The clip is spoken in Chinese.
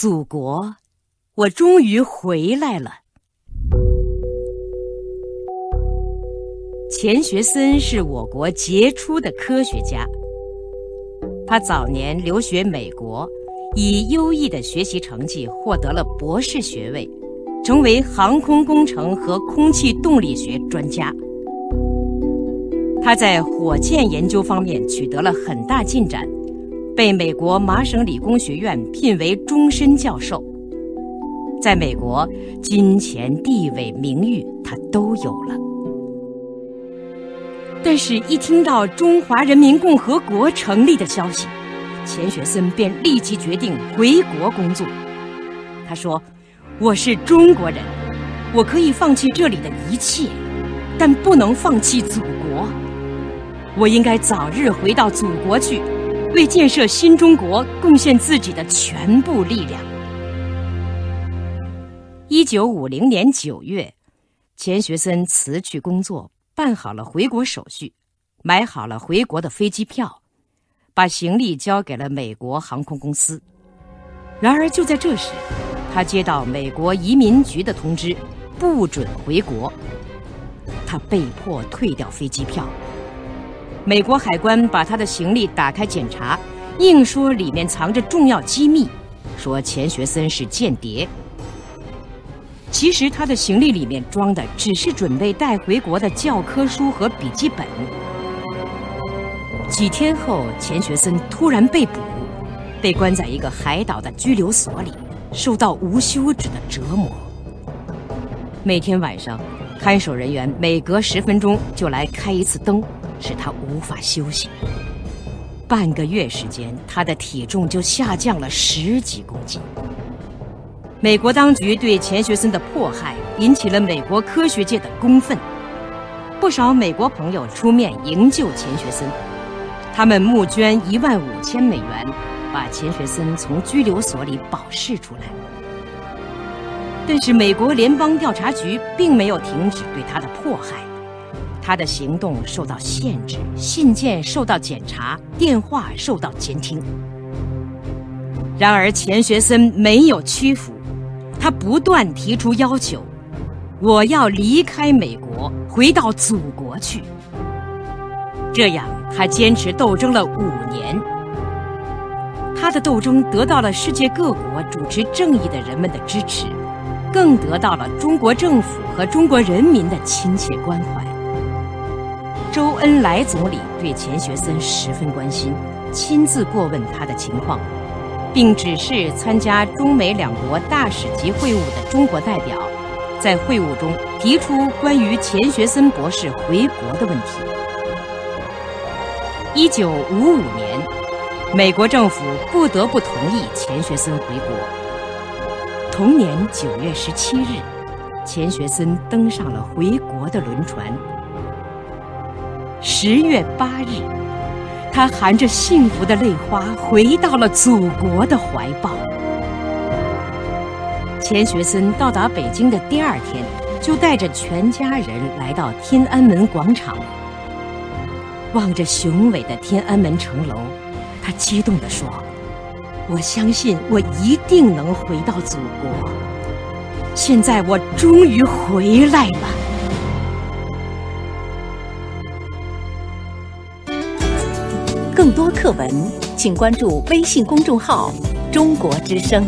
祖国，我终于回来了。钱学森是我国杰出的科学家。他早年留学美国，以优异的学习成绩获得了博士学位，成为航空工程和空气动力学专家。他在火箭研究方面取得了很大进展，被美国麻省理工学院聘为终身教授。在美国，金钱、地位、名誉，他都有了。但是，一听到中华人民共和国成立的消息，钱学森便立即决定回国工作。他说：“我是中国人，我可以放弃这里的一切，但不能放弃祖国。我应该早日回到祖国去，为建设新中国贡献自己的全部力量。”一九五零年九月，钱学森辞去工作。办好了回国手续，买好了回国的飞机票，把行李交给了美国航空公司。然而就在这时，他接到美国移民局的通知，不准回国。他被迫退掉飞机票。美国海关把他的行李打开检查，硬说里面藏着重要机密，说钱学森是间谍。其实他的行李里面装的只是准备带回国的教科书和笔记本。几天后，钱学森突然被捕，被关在一个海岛的拘留所里，受到无休止的折磨。每天晚上，看守人员每隔十分钟就来开一次灯，使他无法休息。半个月时间，他的体重就下降了十几公斤。美国当局对钱学森的迫害引起了美国科学界的公愤，不少美国朋友出面营救钱学森，他们募捐一万五千美元，把钱学森从拘留所里保释出来。但是美国联邦调查局并没有停止对他的迫害，他的行动受到限制，信件受到检查，电话受到监听。然而钱学森没有屈服。他不断提出要求，我要离开美国，回到祖国去。这样，他坚持斗争了五年。他的斗争得到了世界各国主持正义的人们的支持，更得到了中国政府和中国人民的亲切关怀。周恩来总理对钱学森十分关心，亲自过问他的情况。并指示参加中美两国大使级会晤的中国代表，在会晤中提出关于钱学森博士回国的问题。一九五五年，美国政府不得不同意钱学森回国。同年九月十七日，钱学森登上了回国的轮船。十月八日。他含着幸福的泪花回到了祖国的怀抱。钱学森到达北京的第二天，就带着全家人来到天安门广场，望着雄伟的天安门城楼，他激动地说：“我相信我一定能回到祖国。现在我终于回来了。”课文，请关注微信公众号“中国之声”。